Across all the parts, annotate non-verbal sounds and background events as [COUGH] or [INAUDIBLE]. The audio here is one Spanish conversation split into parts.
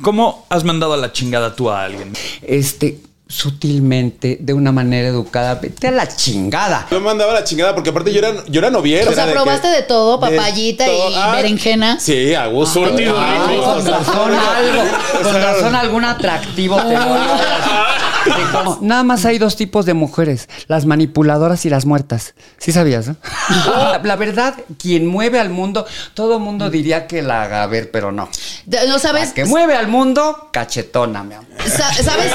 ¿Cómo has mandado a la chingada tú a alguien? Este, sutilmente, de una manera educada, vete a la chingada. Yo mandaba a la chingada porque aparte yo era, yo era noviero. O sea, era de probaste que- de todo, de papayita todo. y Ah, berenjena. Sí, a gusto. Ah, Con razón algo, con razón algún atractivo te [LAUGHS] Como- Nada más hay dos tipos de mujeres, las manipuladoras y las muertas. ¿Sí sabías? no? La, la verdad, quien mueve al mundo, todo mundo diría que la haga ver, pero no. De- ¿No sabes? La que mueve al mundo, cachetona, mi amor. Sa- ¿Sabes?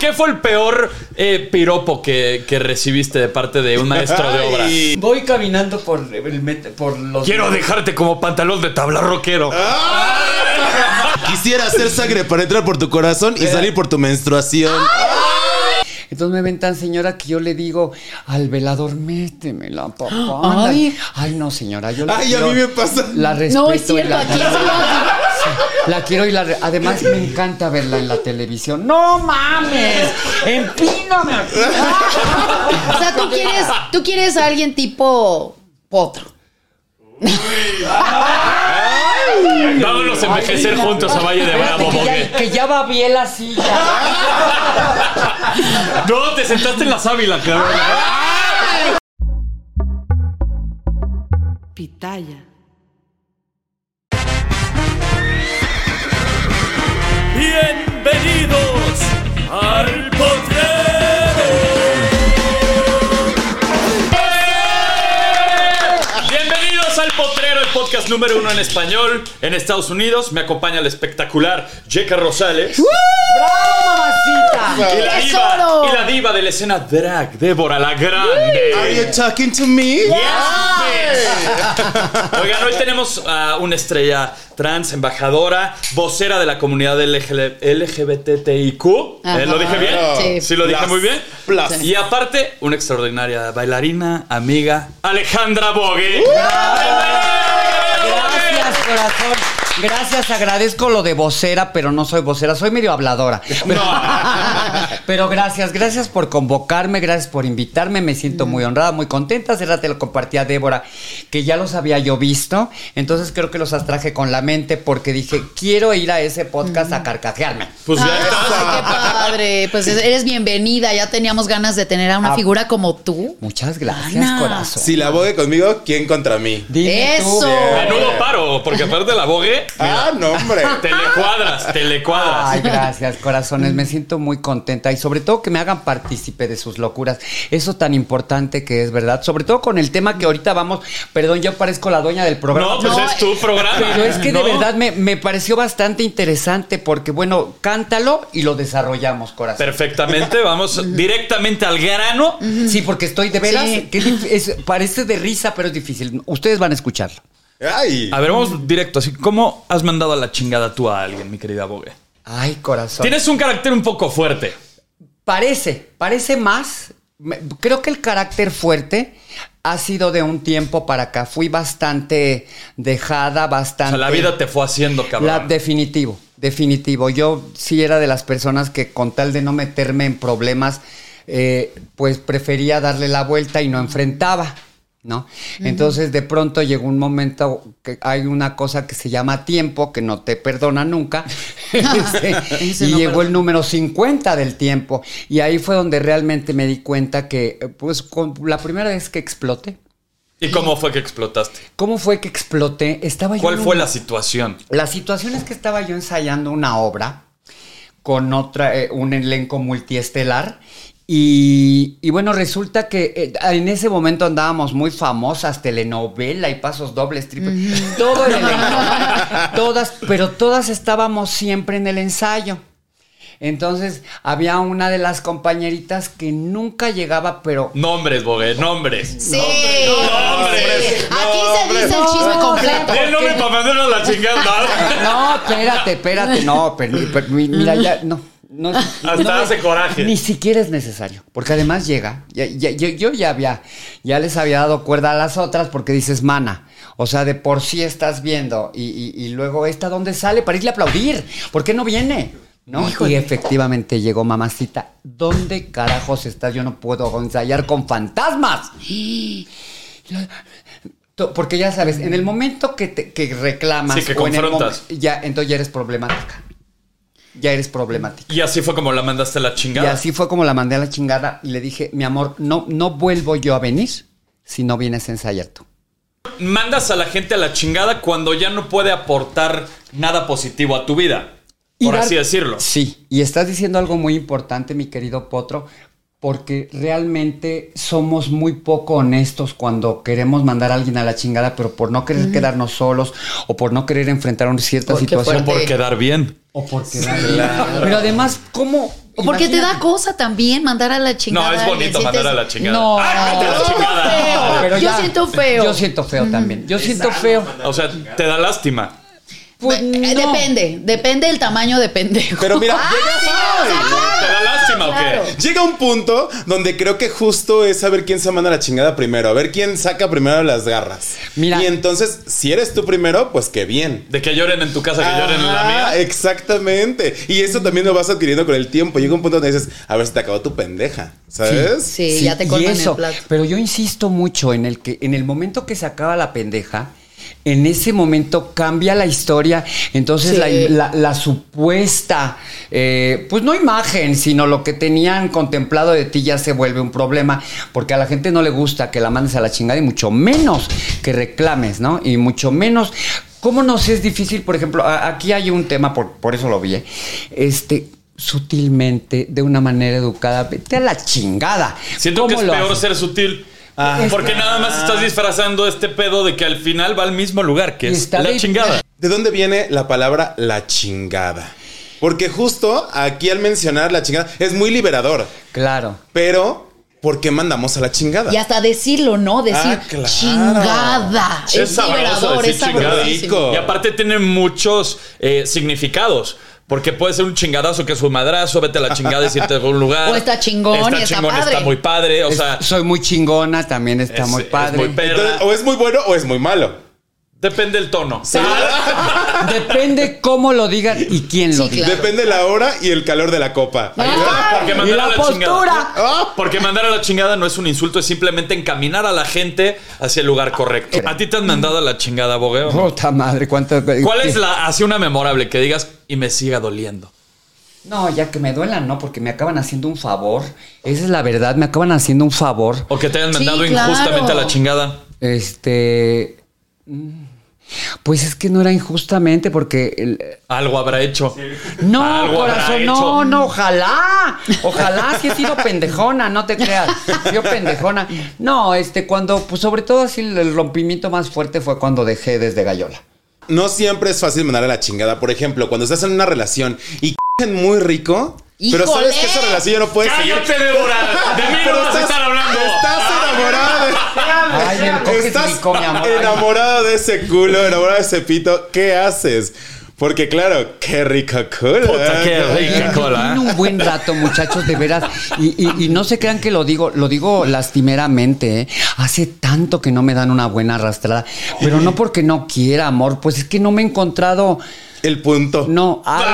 ¿Qué fue el peor eh, piropo que, que recibiste de parte de un maestro de obra? Ay. Voy caminando por, el por los... Quiero dejarte como pantalón de tabla rockero. Quisiera hacer sangre para entrar por tu corazón y salir por tu menstruación. Entonces me ven tan señora que yo le digo al velador, métemela, papá. Ay. Ay, Ay no, señora, yo la Ay, a mí me pasa. La respeto. No es y cierto, la- aquí es La quiero y la... re- Además me encanta verla en la televisión. ¡No mames! ¡Empíname! aquí! O sea, tú quieres, tú quieres a alguien tipo potro. Vámonos a envejecer juntos a Valle de Bravo, que, ya, que ya va bien la silla. No, te sentaste en la sábila, cabrón. Pitaya. Bienvenidos al potrero. Podcast número uno en español en Estados Unidos. Me acompaña la espectacular Jeca Rosales. ¡Bravo, mamacita! Y la, diva, y la diva de la escena drag, Débora la Grande. Are you talking to me? Oigan, hoy tenemos a una estrella trans, embajadora, vocera de la comunidad LGBTIQ. ¿Eh? ¿Lo dije bien? Sí. Sí, lo dije Plus. muy bien. Plus. Y aparte, una extraordinaria bailarina, amiga, Alejandra Bogue. Gracias, corazón. Gracias, agradezco lo de vocera, pero no soy vocera, soy medio habladora. [LAUGHS] Pero, [LAUGHS] pero gracias, gracias por convocarme, gracias por invitarme, me siento muy honrada, muy contenta. Hace rato te lo compartí a Débora, que ya los había yo visto, entonces creo que los atraje con la mente porque dije, quiero ir a ese podcast a carcajearme. Pues ya Ay, qué padre. Pues eres bienvenida. Ya teníamos ganas de tener a una Ah. figura como tú. Muchas gracias, Ana. corazón. Si la bogue conmigo, ¿quién contra mí? Dime tú. Eso. Menudo paro, porque aparte la Bogue, Ah, no, hombre. [LAUGHS] te le cuadras, te le cuadras. Ay, gracias, corazones. Me siento muy contenta y sobre todo que me hagan partícipe de sus locuras. Eso tan importante que es, ¿verdad? Sobre todo con el tema que ahorita vamos. Perdón, yo parezco la dueña del programa. No, pues No, es tu programa. Pero es que ¿no? de verdad me, me pareció bastante interesante porque, bueno, cántalo y lo desarrollamos, corazón. Perfectamente, vamos directamente al grano. Sí, porque estoy de veras. Sí. que es- parece de risa, pero es difícil. Ustedes van a escucharlo. Ay. A ver, vamos directo. Así, ¿cómo has mandado a la chingada tú a alguien, mi querida Bogue? Ay, corazón. Tienes un carácter un poco fuerte. Parece, parece más. Creo que el carácter fuerte ha sido de un tiempo para acá. Fui bastante dejada, O bastante. sea, la vida te fue haciendo, cabrón. La- definitivo, definitivo. Yo sí era de las personas que con tal de no meterme en problemas, eh, pues prefería darle la vuelta y no enfrentaba. ¿No? Entonces de pronto llegó un momento que hay una cosa que se llama tiempo, que no te perdona nunca, [LAUGHS] [LAUGHS] Este, Ese y no llegó perdona. el número 50 del tiempo. Y ahí fue donde realmente me di cuenta que, eh, pues, con la primera vez que exploté, ¿Y cómo fue que explotaste? ¿Cómo fue que exploté? Estaba yo ¿Cuál fue la situación? La situación es que estaba yo ensayando una obra con otra, eh, un elenco multiestelar. Y, y bueno, resulta que eh, en ese momento andábamos muy famosas, telenovela y pasos dobles, todo el [LAUGHS] elenco, todas, pero todas estábamos siempre en el ensayo. Entonces había una de las compañeritas que nunca llegaba, pero Nombres, Bogué, nombres. Sí. nombres, Sí. Aquí se dice el chisme completo. El nombre para mandarnos la chingada. No, espérate, espérate, no, pero, pero mi- mira, ya, no. No Hasta no, hace coraje. Ni siquiera es necesario, porque además llega, ya- ya- yo, yo ya había, ya les había dado cuerda a las otras porque dices, mana, o sea, de por sí estás viendo y, y- y luego esta, ¿dónde sale? Para irle a aplaudir, ¿por qué no viene? ¿No? Y efectivamente llegó mamacita, ¿dónde carajos estás? Yo no puedo ensayar con fantasmas. Porque ya sabes, en el momento que, te, que reclamas Sí, que o en el ya, entonces ya eres problemática. Ya eres problemática. Y así fue como la mandaste a la Y chingada. así fue como la mandé a la chingada y le dije, mi amor, no, no vuelvo yo a venir si no vienes a ensayar tú. Mandas a la gente a la chingada cuando ya no puede aportar nada positivo a tu vida. Y Por dar- así decirlo. Sí, y estás diciendo algo muy importante, mi querido Potro, porque realmente somos muy poco honestos cuando queremos mandar a alguien a la chingada, pero por no querer quedarnos solos o por no querer enfrentar una cierta situación. fuerte. Por quedar bien. O por quedar bien. Pero además, ¿cómo? O porque te da cosa también mandar a la chingada. No, es bonito sientes- mandar a la chingada. No. ¡Ay, a la Yo siento chingada! feo. Yo siento feo. Yo siento feo también. Yo siento feo. O sea, te da lástima. Pues, Eh, no. Depende, depende del tamaño de pendejo. Pero mira, [LAUGHS] Ah, llega- sí, o sea, claro. Llega un punto donde creo que justo es saber quién se manda la chingada primero, a ver quién saca primero las garras. Mira. Y entonces, si eres tú primero, pues qué bien. De que lloren en tu casa, que lloren en la Ajá, mía. Exactamente. Y eso también lo vas adquiriendo con el tiempo. Llega un punto donde dices, a ver si te acabó tu pendeja. ¿Sabes? Sí, ya te y colman eso, el plato. Pero yo insisto mucho en el que en el momento que se acaba la pendeja, en ese momento cambia la historia. Entonces Sí. la, la- la supuesta, eh, pues no imagen, sino lo que tenían contemplado de ti ya se vuelve un problema. Porque a la gente no le gusta que la mandes a la chingada y mucho menos que reclames, ¿no? Y mucho menos. ¿Cómo nos es difícil? Por ejemplo, a- aquí hay un tema, por, por eso lo vi. ¿eh? Este. Sutilmente, de una manera educada, vete a la chingada. Siento que ¿Cómo es peor haces? ser sutil. Ah. Porque nada más estás disfrazando este pedo de que al final va al mismo lugar, que es está la de- chingada. ¿De dónde viene la palabra la chingada? Porque justo aquí al mencionar la chingada es muy liberador. Claro. Pero, ¿por qué mandamos a la chingada? Y hasta decirlo, ¿no? Decir Ah, claro. chingada. Es Es, liberador, decir es sabrosísimo. Y aparte tiene muchos eh, significados. Porque puede ser un chingadazo que es un madrazo, vete a la chingada y irte a algún lugar. O está chingón está y está chingón, padre. está muy padre. O Es- sea, soy muy chingona, también está es- muy es padre. muy perra. Entonces, o es muy bueno o es muy malo. Depende del tono. [LAUGHS] Depende cómo lo digan y quién lo diga. claro. Depende la hora y el calor de la copa. Porque Y mandar la a la postura. chingada. Ah. Porque mandar a la chingada no es un insulto, es simplemente encaminar a la gente hacia el lugar correcto. ¿A ti te han mandado a la chingada, bogueo? Puta madre, cuánto. ¿Cuál es la así una memorable que digas y me siga doliendo? No, ya que me duelan, no, porque me acaban haciendo un favor. Esa es la verdad, me acaban haciendo un favor. O que te hayan Sí, mandado claro. injustamente a la chingada. Este. mm, Pues es que no era injustamente porque. el- Algo habrá hecho. No, corazón, no, hecho. no, ojalá. Ojalá sí he sido pendejona, no te creas. Yo pendejona. No, este, cuando, pues sobre todo así el rompimiento más fuerte fue cuando dejé desde Gallola. No siempre es fácil mandar a la chingada. Por ejemplo, cuando estás en una relación y cogen muy rico, pero ¡Híjole! sabes que esa relación ya no puede seguir. ¡Cállate, Débora! De mí [LAUGHS] no Pero vas a estar hablando. Estás enamorada de. Ay, me coges Estás rico, mi amor. enamorada de ese culo, enamorada de ese pito. ¿Qué haces? Porque claro, qué rico culo. Puta, qué rica cola. Tiene un buen rato, muchachos, de veras. Y, y- y no se crean que lo digo, lo digo lastimeramente. ¿eh? Hace tanto que no me dan una buena arrastrada. Pero no porque no quiera, amor. Pues es que no me he encontrado. El punto. No, al-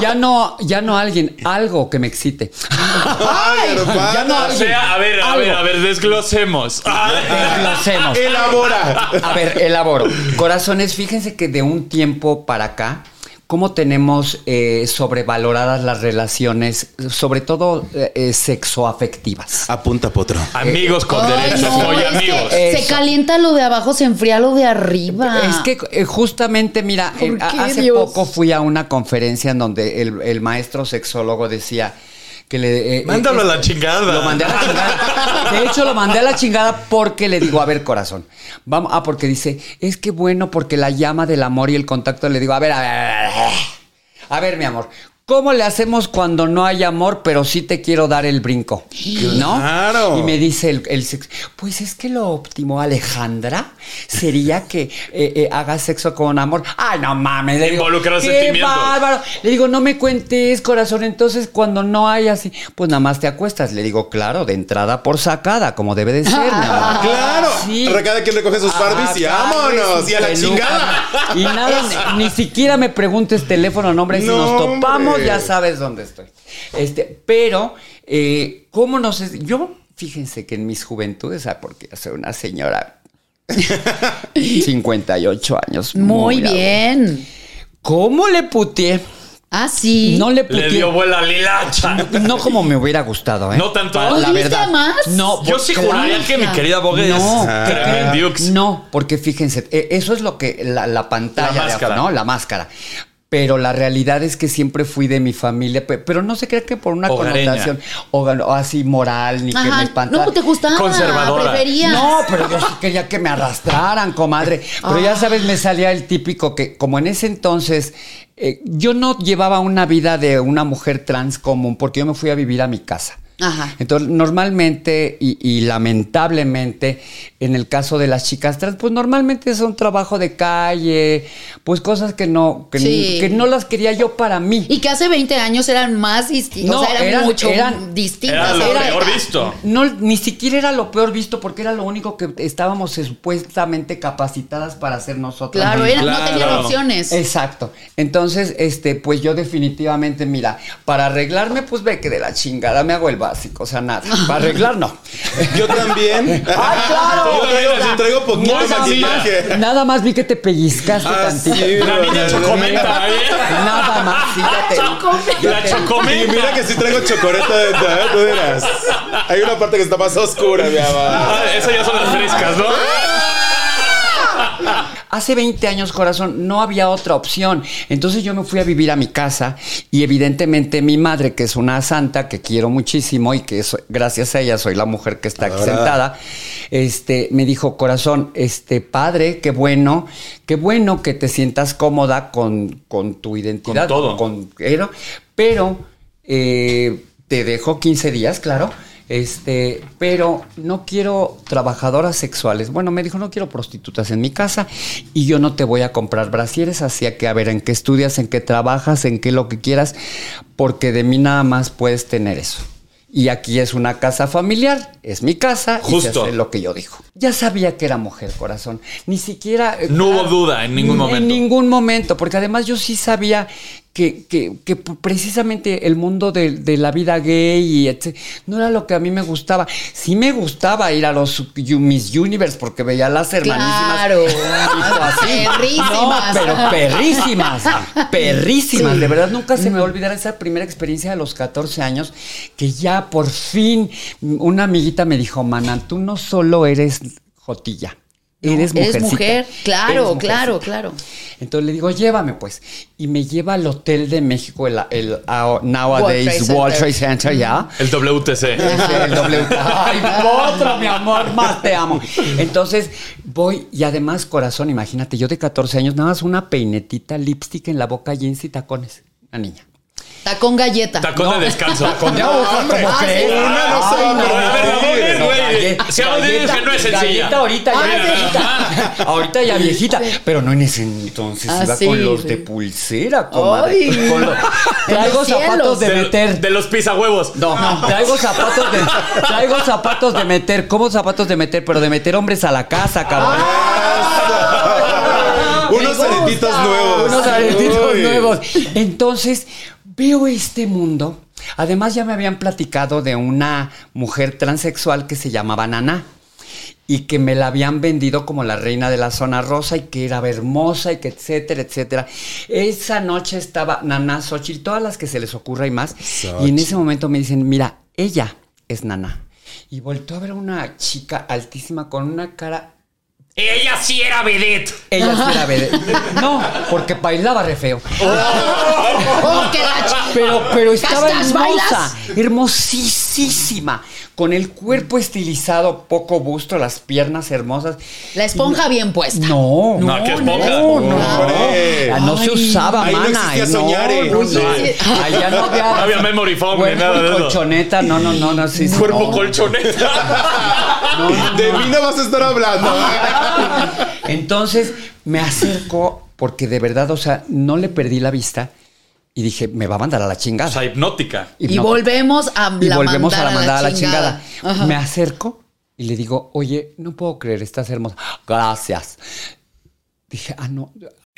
ya no, ya no alguien, algo que me excite. Ay, hermana. ya no O alguien, sea, a ver, a algo. ver, a ver, desglosemos. Desglosemos. Elabora. A ver, elaboro. Corazones, fíjense que de un tiempo para acá, cómo tenemos eh, sobrevaloradas las relaciones, sobre todo eh, eh, sexoafectivas. Apunta, potro. Amigos con derechos, no, soy amigos. se calienta lo de abajo, se enfría lo de arriba. Es que eh, justamente, mira, ¿Por eh, hace Dios? poco fui a una conferencia en donde el, el maestro sexólogo decía que le... eh, Mándalo eh, a la este- chingada. Lo mandé a la chingada. De hecho, lo mandé a la chingada porque le digo, a ver, corazón. Vamos, ah, porque dice, es que bueno, porque la llama del amor y el contacto, le digo, a ver, a ver, a ver, a ver. A ver, mi amor. ¿Cómo le hacemos cuando no hay amor, pero sí te quiero dar el brinco? ¿No? Claro. Y me dice el, el sexo, pues es que lo óptimo, Alejandra, sería que eh, eh, hagas sexo con amor. Ay, no mames. Le digo, Involucrar "Qué sentimientos". bárbaro". Le digo, no me cuentes, corazón. Entonces, cuando no hay así, pues nada más te acuestas. Le digo, claro, de entrada por sacada, como debe de ser. [LAUGHS] Claro. Sí. Cada quien recoge sus Barbies y Ah, vámonos. Barbies Y a la chingada. Y nada, [LAUGHS] ni siquiera me preguntes teléfono, nombre, si No, nos topamos hombre. ya sabes dónde estoy. Este, pero, eh, ¿cómo no sé? Yo, fíjense que en mis juventudes, ah, porque yo soy una señora [LAUGHS] 58 años. Muy bien. ¿Cómo le puteé? Ah, sí. No le Le puteé. dio vuela a Lilacha. No como me hubiera gustado, ¿eh? ¿No tanto? Pa- La ¿Volviste verdad. a más? No, Yo por- sí claro. juraría que mi querida Bogue No, es. Dukes. No, porque fíjense, eh, eso es lo que la, la pantalla, La máscara. ¿no? La máscara. Pero la realidad es que siempre fui de mi familia, pe- pero no se cree que por una Hogareña. connotación o, o así moral ni que me espantara. No, te gustaba. Conservadora. Preferías. No, pero yo sí quería que me arrastraran, comadre. Pero ya sabes, me salía el típico que, como en ese entonces, eh, yo no llevaba una vida de una mujer trans común, porque yo me fui a vivir a mi casa. Ajá. Entonces, normalmente y, y lamentablemente, en el caso de las chicas trans, pues normalmente son trabajo de calle, pues cosas que no, que, Sí. que no las quería yo para mí. Y que hace 20 años eran más distintos. No, o sea, eran, eran- mucho eran- distintas. Era lo Era- peor visto. No, ni siquiera era lo peor visto porque era lo único que estábamos supuestamente capacitadas para hacer nosotros. Claro, era- no tenían opciones. Exacto. Entonces, este, pues yo definitivamente, mira, para arreglarme, pues ve que de la chingada me hago el básico, o sea, nada. [LAUGHS] Para arreglar, no. Yo también. ¡Ay, [LAUGHS] claro! Yo traigo, yo traigo poquito Nada más, nada más vi que te pellizcaste Ah, tantito. sí, La niña chocomenta, ¿eh? Nada más, sí, ya te La Y chocomenta. mira que sí traigo chocoreta dentro, ¿eh? Tú dirás. Hay una parte que está más oscura, mi amor. Ah, esas ya son las frescas, ¿no? Hace 20 años, corazón, no había otra opción. Entonces yo me fui a vivir a mi casa y evidentemente mi madre, que es una santa que quiero muchísimo y que gracias a ella soy la mujer que está aquí sentada, este, me dijo, corazón, este padre, qué bueno, qué bueno que te sientas cómoda con, con tu identidad. Con todo. Con, pero, pero eh, te dejo 15 días, claro. Este, pero no quiero trabajadoras sexuales. Bueno, me dijo, no quiero prostitutas en mi casa y yo no te voy a comprar brasieres, así que a ver en qué estudias, en qué trabajas, en qué lo que quieras, porque de mí nada más puedes tener eso. Y aquí es una casa familiar, es mi casa y Justo. se hace lo que yo dijo. Ya sabía que era mujer, corazón. Ni siquiera... eh, No hubo duda en ningún momento. En ningún momento, porque además yo sí sabía que, que- que precisamente el mundo de, de la vida gay y etc. no era lo que a mí me gustaba. Sí me gustaba ir a los Miss Universe porque veía las hermanísimas. Claro. así. [LAUGHS] Perrísimas. No, pero perrísimas. [LAUGHS] Perrísimas. Sí. De verdad, nunca se me va a olvidar esa primera experiencia de los 14 años que ya por fin una amiguita me dijo, Mana, tú no solo eres jotilla. Eres, Eres mujercita. mujer. Claro, Eres claro, mujercita". claro. Entonces le digo, llévame pues. Y me lleva al Hotel de México, el, el, ah, Nowadays World Trade Center, ¿ya? El WTC. El W. Ay, otro, mi amor, más te amo. Entonces voy y además, corazón, imagínate, yo de 14 años, nada más una peinetita, lipstick en la boca, jeans y tacones. Una niña. Tacón galleta. Tacón de descanso. Con de aguja, hombre. ¿cómo Ah, crees? Una no se va a no, güey. Si que no es sencilla. Galleta ahorita ya Ah, viejita. Ahorita ya viejita. Pero no en ese entonces Ah, iba con los de pulsera, comadre. Traigo zapatos de meter. de los pisahuevos. No, traigo zapatos de traigo zapatos de meter, ¿cómo zapatos de meter? Pero de meter hombres a la casa, cabrón. Unos aretitos nuevos. Unos aretitos nuevos. Entonces, veo este mundo. Además, ya me habían platicado de una mujer transexual que se llamaba Nana. y que me la habían vendido como la reina de la zona rosa y que era hermosa y que etcétera, etcétera. Esa noche estaba Nana Xochitl, todas las que se les ocurra y más. Y en ese momento me dicen, mira, ella es Nana. Y volteó a ver a una chica altísima con una cara Ella sí era vedette. ella sí era vedette. [LAUGHS] No, porque bailaba re feo. Oh, Pero, pero estaba ¿Castas, hermosa, bailas? hermosísima, con el cuerpo estilizado, poco busto, las piernas hermosas. La esponja bien puesta. No, No, ¿qué esponja? No, no. Ah, no se usaba, Ahí no mana. no, Soñare. no, no. Allá no [LAUGHS] había, No había memory foam ni cuerpo nada de y eso. colchoneta, no, no, no, no, sí, sí, Cuerpo [LAUGHS] no. De mí no vas a estar hablando. Entonces me acerco porque de verdad, o sea, no le perdí la vista y dije, me va a mandar a la O chingada. sea, hipnótica. Y volvemos a y la volvemos mandar a la mandada a la chingada. Ajá. Me acerco y le digo, oye, no puedo creer, estás hermosa. Gracias. Dije, ah, no.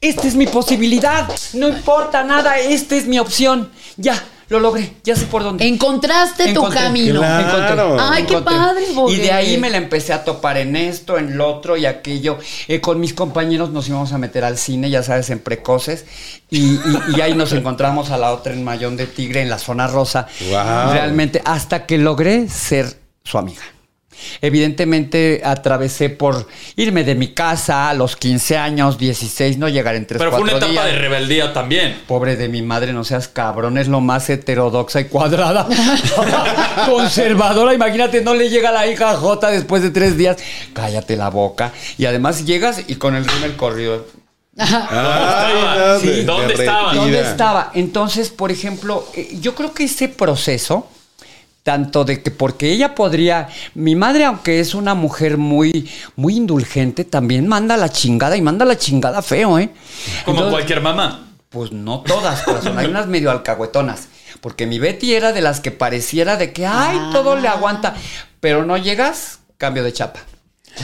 Esta es mi posibilidad. No importa nada, esta es mi opción. Ya, lo logré, ya sé por dónde. Encontraste tu camino. Claro. Ay, qué padre, Bogue. Y de ahí me la empecé a topar en esto, en lo otro y aquello. Eh, con mis compañeros nos íbamos a meter al cine, ya sabes, en precoces. Y, y- y ahí nos encontramos a la otra en Mayón de Tigre, en la zona rosa. Wow. Realmente, hasta que logré ser su amiga. Evidentemente atravesé por irme de mi casa a los 15 años, 16, no llegar en 3, Pero fue una 4 etapa días. de rebeldía también. Pobre de mi madre, no seas cabrón, es lo más heterodoxa y cuadrada. [LAUGHS] Conservadora, imagínate, no le llega la hija J después de tres días. Cállate la boca. Y además llegas y con el rímel corrido. Sí. de- ¿Dónde derretida. estaban? ¿Dónde estaba? Entonces, por ejemplo, eh, yo creo que ese proceso, tanto de que porque ella podría, mi madre, aunque es una mujer muy, muy indulgente, también manda la chingada y manda la chingada feo, ¿eh? Como Entonces, cualquier mamá. Pues no todas, corazón. Hay unas medio alcahuetonas. Porque mi Betty era de las que pareciera de que, ay, todo le aguanta. Pero no llegas, cambio de chapa.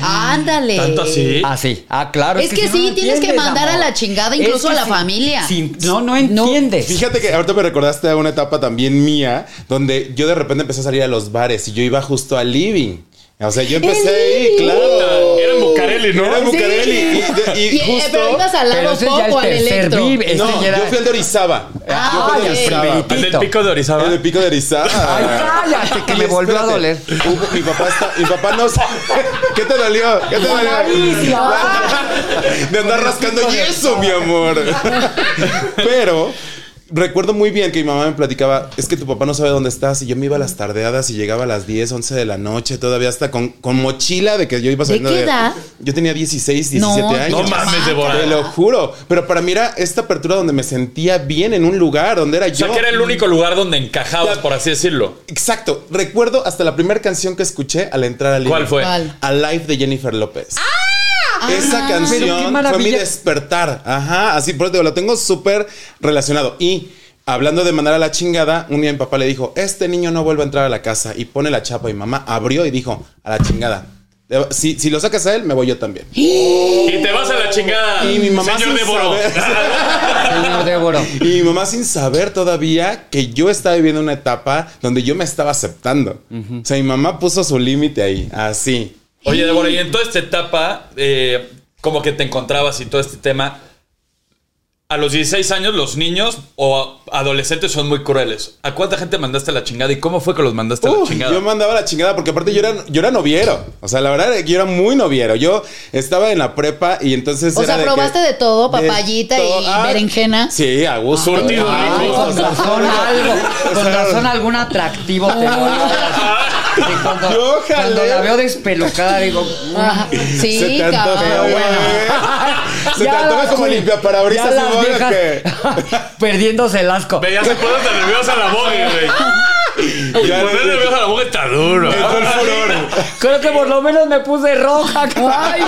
Ándale. ¿Tanto así? Ah, sí. Ah, claro. Es que si sí, no tienes que mandar a la chingada Es incluso que a la familia. no, no entiendes. Fíjate que ahorita me recordaste a una etapa también mía, donde yo de repente empecé a salir a los bares y yo iba justo al living. O sea, yo empecé ahí, claro. Bucareli, ¿no? Era. Bucareli. Y, de- y Y, eh, justo. pero ibas al lado ese es ya pop el o al electro. Este no, yo fui al de Orizaba. Ah, yo fui al de. Orizaba. El ¿El del pico de Orizaba? El pico de Orizaba. Ay, cállate, que Y me volvió a doler. mi papá está, mi papá no. ¿Qué te dolió? ¿Qué te dolió? [LAUGHS] De andar rascando yeso, mi amor. Pero recuerdo muy bien que mi mamá me platicaba, es que tu papá no sabe dónde estás y yo me iba a las tardeadas y llegaba a las 10, 11 de la noche, todavía hasta con, con mochila de que yo iba saliendo qué edad? Yo tenía 16, 17 No, años. No mames, Débora. Te lo juro. Pero para mí era esta apertura donde me sentía bien en un lugar, donde era O sea, yo. que era el único lugar donde encajabas, por así decirlo. Exacto. Recuerdo hasta la primera canción que escuché al entrar al ¿Cuál libro. fue? ¿Cuál? Alive de Jennifer López. Esa qué canción fue mi despertar. Ajá, así por eso lo tengo súper relacionado. Y hablando de mandar a la chingada, un día mi papá le dijo, este niño no vuelve a entrar a la casa. Y pone la chapa y mamá abrió y dijo, a la chingada. Si, si lo sacas a él, me voy yo también. [GASPS] Y te vas a la chingada, Y mi mamá señor sin saber- [LAUGHS] Señor Débora. Y mi mamá sin saber todavía que yo estaba viviendo una etapa donde yo me estaba aceptando. O sea, mi mamá puso su límite ahí, así. Oye, Débora, y en toda esta etapa, eh, como que te encontrabas y todo este tema, a los 16 años los niños o adolescentes son muy crueles. ¿A cuánta gente mandaste a la chingada y cómo fue que los mandaste a la chingada? yo mandaba la chingada porque aparte yo era, yo era noviero. O sea, la verdad yo era muy noviero. Yo estaba en la prepa y entonces. O era sea, de probaste que- de todo, de papayita y. Ah, berenjena. Sí, a gusto. Surtido Ah, Con sea, razón algo, con razón algún atractivo te Cuando, Yo jalé. cuando la veo despelucada digo, Ajá. Sí, Se te antoja, cabrón. pero bueno. Se te Ya antoja las- como limpia para abrir ya las viejas que. [LAUGHS] perdiéndose el asco. Veías se pones nerviosa a la boga, güey. [LAUGHS] Ya Poner le- nerviosa a la boga está duro. Entró el [LAUGHS] furor. Creo que por lo menos me puse roja. [LAUGHS] Ay.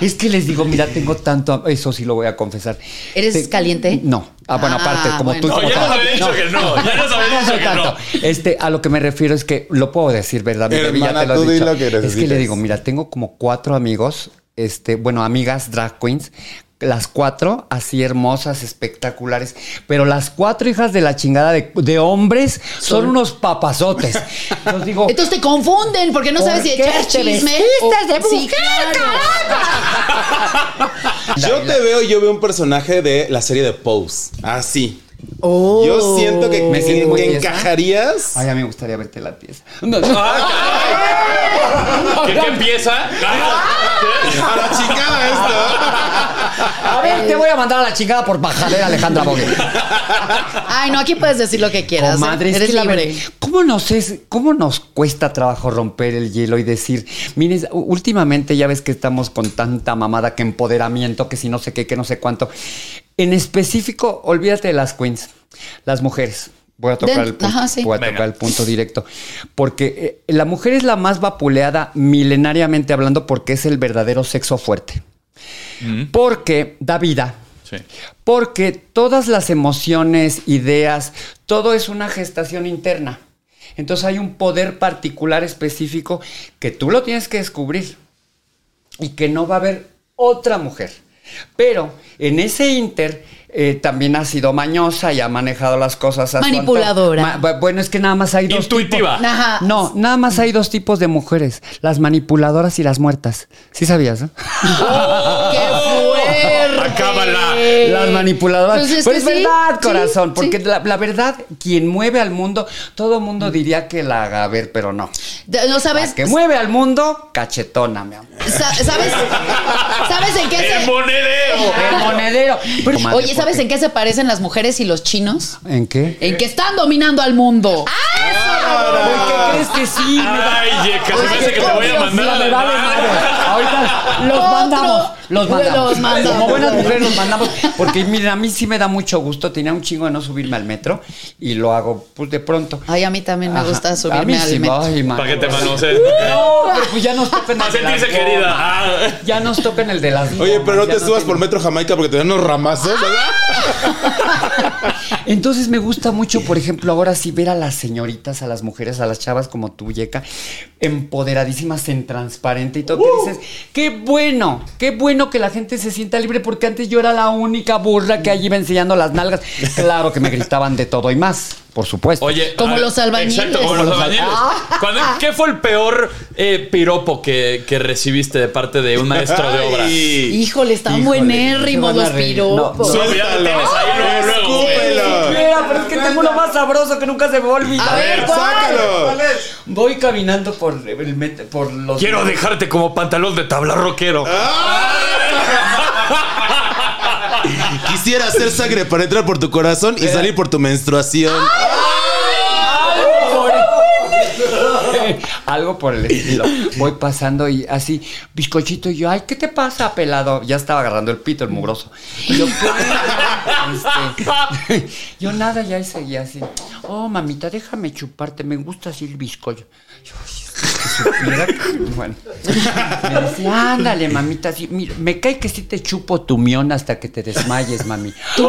Es que les digo, mira, tengo tanto. Eso sí lo voy a confesar. ¿Eres Te- caliente? No. Ah, bueno, Ah, aparte, como bueno. tú. No, como ya nos había dicho que no. Ya nos había No dicho que tanto. no. Este, a lo que me refiero es que lo puedo decir, ¿verdad? Hermana, ya te lo tú di lo que es que le digo, mira, tengo como cuatro amigos, este, bueno, amigas drag queens. Las cuatro así hermosas, espectaculares. Pero las cuatro hijas de la chingada de, de hombres son, unos papazotes. Los digo. [LAUGHS] Entonces te confunden porque no ¿por sabes si echar chisme. de Sí, mujer, claro. Yo te veo, yo veo un personaje de la serie de Pose. Así. Oh. Yo siento que, Me siento que- tiesa. encajarías. Ay, a mí me gustaría verte la pieza. ¿Qué, qué empieza? A la chingada esto. A ver, te voy a mandar a la chingada por bajadera, Alejandra Bogue. Ay, no, aquí puedes decir lo que quieras. ¿eh? Comadre, es Eres libre. ¿cómo nos, es, ¿cómo nos cuesta trabajo romper el hielo y decir, miren, últimamente ya ves que estamos con tanta mamada que empoderamiento, que si no sé qué, que no sé cuánto. En específico, olvídate de las queens, las mujeres. Voy a tocar, el, punto, ajá, sí. voy a Venga. tocar el punto directo. Porque eh, la mujer es la más vapuleada milenariamente hablando porque es el verdadero sexo fuerte. Porque da vida, Sí. porque todas las emociones, ideas, todo es una gestación interna. Entonces hay un poder particular específico que tú lo tienes que descubrir y que no va a haber otra mujer. Pero en ese inter eh, también ha sido mañosa y ha manejado las cosas a su antojo. Manipuladora. Ma- bu- bueno, es que nada más hay dos Intuitiva. tipos. Ajá. No, nada más hay dos tipos de mujeres, las manipuladoras y las muertas. ¿Sí sabías? no? [LAUGHS] ¡Qué fuerte! [LAUGHS] Acábala. Las manipuladoras. Pues es Pero es sí, verdad, sí, corazón, porque sí. la, la verdad, quien mueve al mundo, todo mundo diría que la haga ver, pero no. ¿No sabes? La que mueve al mundo, cachetona, mi amor. sa- ¿Sabes? ¿Sabes en qué ¡El se... monedero! El monedero. Pero, madre, Oye, ¿sabes ¿por en qué se parecen las mujeres y los chinos? ¿En qué? En que están dominando al mundo. ¿Por qué crees que sí? Ay, Yeka, se me hace que te voy a mandar vale madre. Ahorita los mandamos. Los mandamos. Los mandamos. Como buenas mujeres los mandamos. Porque miren, a mí sí me da mucho gusto. Tenía un chingo de no subirme al metro y lo hago pues de pronto. Ay, a mí también me Ajá. gusta A subirme mí al sí, metro. ay, man. ¿Para qué te manoseen? No, pero pues ya nos toca en Para el de las sentirse gomas. querida. Ah. Ya nos toca en el de las Oye, pero no te subas por Metro Jamaica porque te dan unos ramazos, ¿verdad? [LAUGHS] Entonces me gusta mucho, por ejemplo, ahora sí ver a las señoritas, a las mujeres, a las chavas como tú, Yeka, empoderadísimas en transparente y todo. Que dices, qué bueno, qué bueno que la gente se sienta libre, porque antes yo era la única burra que allí iba enseñando las nalgas. [LAUGHS] Claro que me gritaban de todo y más, por supuesto. Oye, Como ah, los albañiles. Exacto, como los albañiles. Cuando- ¿Qué fue el peor eh, piropo que, que recibiste de parte de un maestro de obra? Ay, Híjole, están Híjole, buenérrimos los piropos. No, No, ya lo tienes ahí luego. Mira, pero es que tengo uno más sabroso que nunca se me va a olvidar. A ver, ¿cuál? Sácalo. Voy caminando por, el met- por los. Quiero dejarte como pantalón de tabla rockero. [LAUGHS] Quisiera hacer sangre para entrar por tu corazón y salir por tu menstruación. Algo por el estilo. Voy pasando y así, bizcochito, y yo, ay, ¿qué te pasa, pelado? Ya estaba agarrando el pito, el mugroso. Y yo, ¿qué? Este, yo nada, ya seguía así. Oh, mamita, déjame chuparte, me gusta así el bizcocho. Yo, supiera que- bueno. Me decía, ándale, mamita, sí, mira, me cae que sí te chupo tu mión hasta que te desmayes, mami. Ay.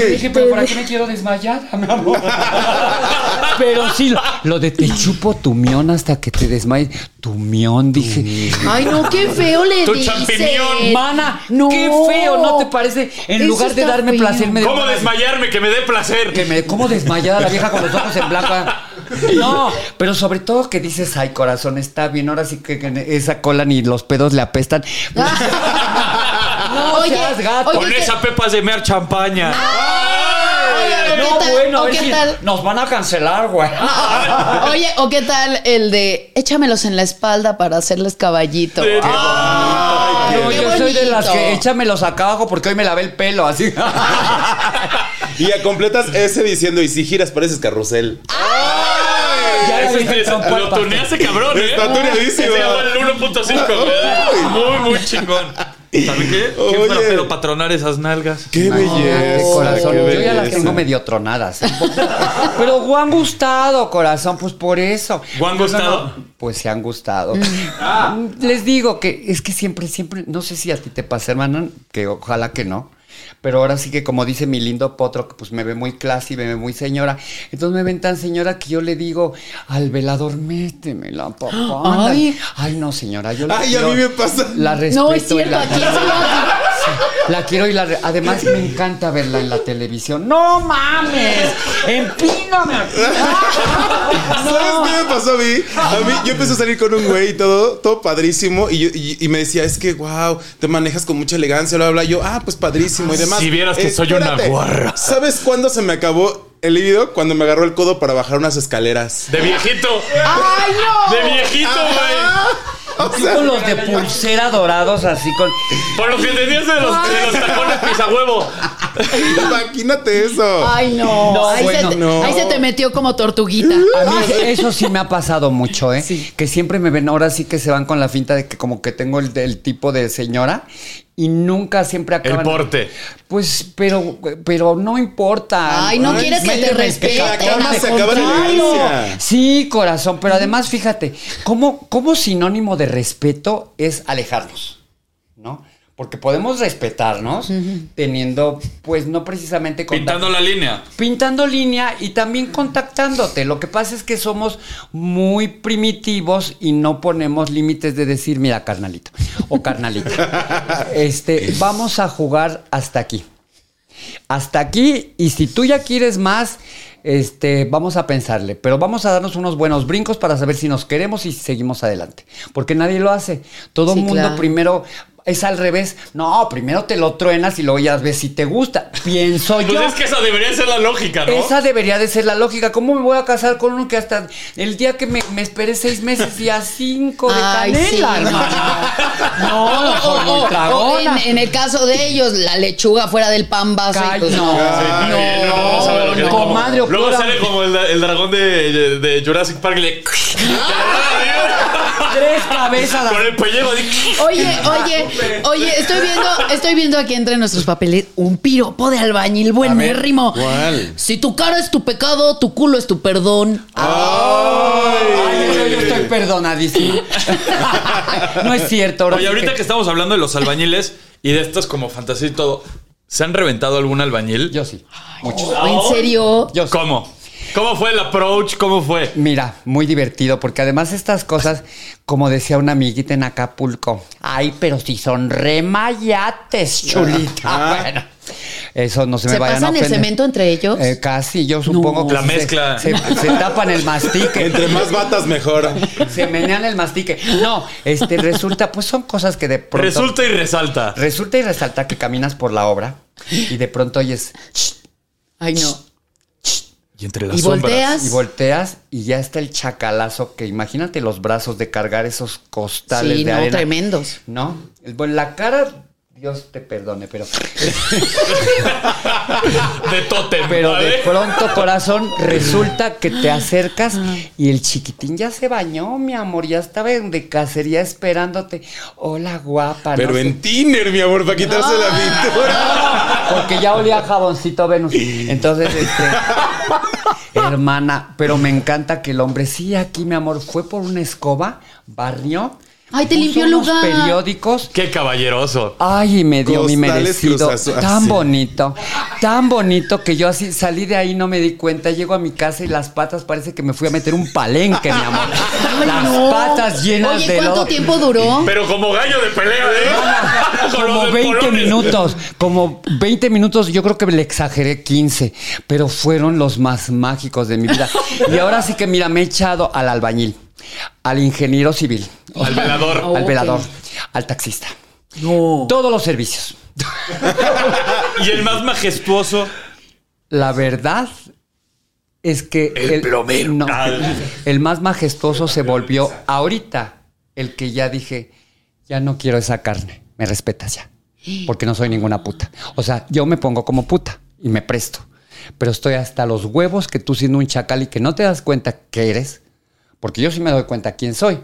Yo dije, pero ¿para qué me quiero desmayar, mi amor? [LAUGHS] Pero sí, lo, lo de te chupo tu mión hasta que te desmayes. Tu mión, dije. Ay, no, qué feo le Tu dicen. champiñón. Mana, No. qué feo, ¿no te parece? En Eso lugar de darme feo. placer, me ¿Cómo desmayarme? Que me dé placer. que me como desmayada la vieja con los ojos en blanco. [LAUGHS] No, pero sobre todo que dices, ay, corazón, está bien, ahora sí que, que esa cola ni los pedos le apestan. [LAUGHS] No, Oye, seas gato. oye, Con ¿qué- esa pepa de mear champaña. oye, No, ¿qué tal- bueno, a ver si tal? nos van a cancelar, güey. [LAUGHS] Oye, ¿o qué tal el de échamelos en la espalda para hacerles caballito? Sí, Ay, No, yo soy de las que échamelos acá abajo porque hoy me lavé el pelo, así. Y ya completas ese diciendo, y si giras pareces carrusel. Ya Ese es- lo pastel. tuneaste cabrón, ¿eh? Está tuneadísimo. Se llama el 1.5, güey. Muy, muy chingón. ¿Saben qué? ¿Quién Oye. fuera pedo patronar esas nalgas? ¡Qué belleza! corazón. qué Yo ya las belleza. tengo medio tronadas. ¿eh? [LAUGHS] Pero Juan han gustado, corazón, pues por eso. ¿Juan no- gustado? Pues se han gustado. Ah, Les digo que es que siempre, siempre, no sé si a ti te pasa, hermana, que ojalá que no. Pero ahora sí que como dice mi lindo potro, que pues me ve muy classy, me ve muy señora. Entonces me ven tan señora que yo le digo al velador, métemela, papá. [GASPS] Ay. Ay, no, señora, yo la Ay, a mí me pasa. La respeto. No es y cierto, la- aquí lo- la quiero y la re- además me encanta verla en la televisión. ¡No mames! ¡Empíname! [LAUGHS] ¿Sabes qué me pasó a mí? A mí, yo empecé a salir con un güey y todo, todo padrísimo. Y, yo- y- y me decía, es que, wow, te manejas con mucha elegancia, bla, bla. bla. Yo, ah, pues padrísimo y demás. Si vieras que soy una guarra. ¿Sabes cuándo se me acabó el líbido? Cuando me agarró el codo para bajar unas escaleras. De viejito. ¡Ay, no! De viejito, güey. [LAUGHS] Así con los de [LAUGHS] pulsera dorados, así con. Por lo que tenías de los, de los tacones pisahuevo. [LAUGHS] imagínate eso. Ay, no. No, ahí, bueno, se te, no. ahí se te metió como tortuguita. A mí eso sí me ha pasado mucho, ¿eh? Sí. Que siempre me ven, ahora sí que se van con la finta de que como que tengo el, el tipo de señora y nunca siempre acaban. porte. Pues, pero, pero no importa. Ay, no Ay, quieres que te el respeten. la cama se acaba la. Sí, corazón, pero además fíjate, ¿cómo, cómo sinónimo de respeto es alejarnos? Porque podemos respetarnos teniendo, pues no precisamente. Pintando la línea. Pintando línea y también contactándote. Lo que pasa es que somos muy primitivos y no ponemos límites de decir, mira, carnalito o carnalita. [LAUGHS] este, vamos a jugar hasta aquí. Hasta aquí, y si tú ya quieres más, este, vamos a pensarle, pero vamos a darnos unos buenos brincos para saber si nos queremos y si seguimos adelante. Porque nadie lo hace. Todo el Sí, mundo claro. primero es al revés. No, primero te lo truenas y luego ya ves si te gusta. Pienso Pues yo. es que esa debería ser la lógica, ¿no? Esa debería de ser la lógica. ¿Cómo me voy a casar con uno que hasta el día que me, me esperé seis meses y a cinco de Ay, canela, sí, no. hermano? No, no, en, en el caso de ellos, la lechuga fuera del pan base. Pues, no. No, no no, comadre, Luego sale como el, el dragón de, de Jurassic Park y le. Tres cabezas. Con el pellejo así. Oye, oye, oye, estoy viendo, estoy viendo aquí entre nuestros papeles un piropo de albañil buenérrimo. ¿cuál? Si tu cara es tu pecado, tu culo es tu perdón. Ay, yo, yo estoy perdonadísimo. [LAUGHS] no es cierto. Oye, ahorita que estamos hablando de los albañiles y de estas como fantasía y todo, ¿se han reventado algún albañil? Yo sí. Muchos. ¿En serio? Yo sí. ¿Cómo? ¿Cómo fue el approach? ¿Cómo fue? Mira, muy divertido, porque además estas cosas, como decía una amiguita en Acapulco, ay, pero si son remayates, chulita. Bueno, eso no se me ¿Se vayan a pasan el cemento entre ellos? Eh, casi, yo supongo que La se- mezcla. Se, se tapan el mastique. [LAUGHS] Entre más batas, mejor. Se menean el mastique. No, este resulta, pues son cosas que de pronto. Resulta y resalta. Resulta y resalta que caminas por la obra y de pronto oyes Ay, no. Y entre las ¿Y sombras. volteas? y volteas y ya está el chacalazo que imagínate los brazos de cargar esos costales Sí, de no, arena. tremendos. ¿No? Bueno, la cara, Dios te perdone, pero. [LAUGHS] De tótem. Pero de pronto, corazón, resulta que te acercas y el chiquitín ya se bañó, mi amor. Ya estaba en de cacería esperándote. Hola, guapa. Pero no sé- en tiner, mi amor, para quitarse la pintura. Porque ya olía a jaboncito Venus. Entonces, este. hermana, pero me encanta que el hombre, sí, aquí, mi amor, fue por una escoba, barrió. Ay, te limpió el lugar. periódicos. Qué caballeroso. Ay, y me dio mi merecido. Tan así. bonito, tan bonito que yo así salí de ahí, no me di cuenta. Llego a mi casa y las patas parece que me fui a meter un palenque, mi amor. [LAUGHS] las no. patas llenas Oye, de ¿cuánto lodo. tiempo duró? Pero como gallo de pelea, ¿eh? [LAUGHS] Como de 20 polones. minutos, como 20 minutos, yo creo que le exageré 15, pero fueron los más mágicos de mi vida. [LAUGHS] Y ahora sí que, mira, me he echado al albañil, al ingeniero civil, Al velador. Oh, [LAUGHS] al ok. velador, al taxista. No. Todos los servicios. [LAUGHS] Y el más majestuoso. La verdad es que el, plomero. el más majestuoso se volvió ahorita el que ya dije, ya no quiero esa carne, me respetas ya, porque no soy ninguna puta. O sea, yo me pongo como puta y me presto, pero estoy hasta los huevos que tú siendo un chacal y que no te das cuenta que eres, porque yo sí me doy cuenta quién soy.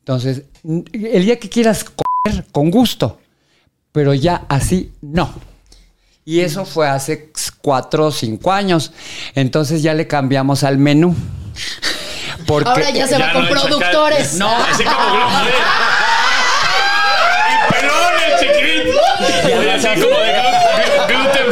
Entonces, el día que quieras comer, con gusto, pero ya así no. Y eso fue hace cuatro o cinco años. Entonces ya le cambiamos al menú. Porque Ahora ya se va Ya con no hay chacal. productores. No, [LAUGHS] así como. Y pelón el chiquito. Y así como de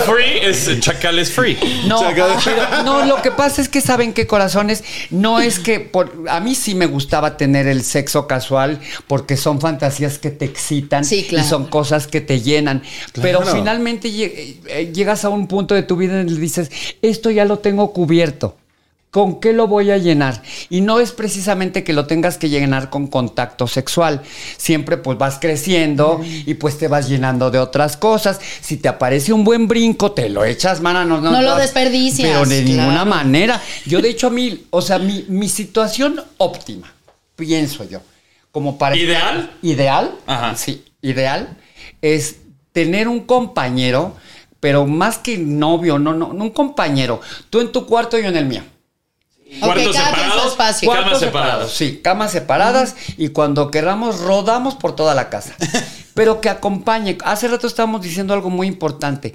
free es chacal es free. No, pero- no, lo que pasa es que saben qué corazones, no es que por, a mí sí me gustaba tener el sexo casual porque son fantasías que te excitan Sí, claro. y son cosas que te llenan, pero finalmente eh, llegas a un punto de tu vida en el que dices, esto ya lo tengo cubierto. ¿Con qué lo voy a llenar? Y no es precisamente que lo tengas que llenar con contacto sexual. Siempre pues vas creciendo y pues te vas llenando de otras cosas. Si te aparece un buen brinco, te lo echas, mana. No, No lo desperdicias, Pero de claro. ninguna manera. Yo de hecho a mí, o sea, mi, mi situación óptima, pienso yo, como para... ¿Ideal? Ideal, Ajá. sí, ideal, es tener un compañero, pero más que novio, no, no, no un compañero. Tú en tu cuarto, yo en el mío. Cuartos su separados. espacio. Camas Cuartos separados. Sí, camas separadas y cuando queramos rodamos por toda la casa. [LAUGHS] Pero que acompañe. Hace rato estábamos diciendo algo muy importante.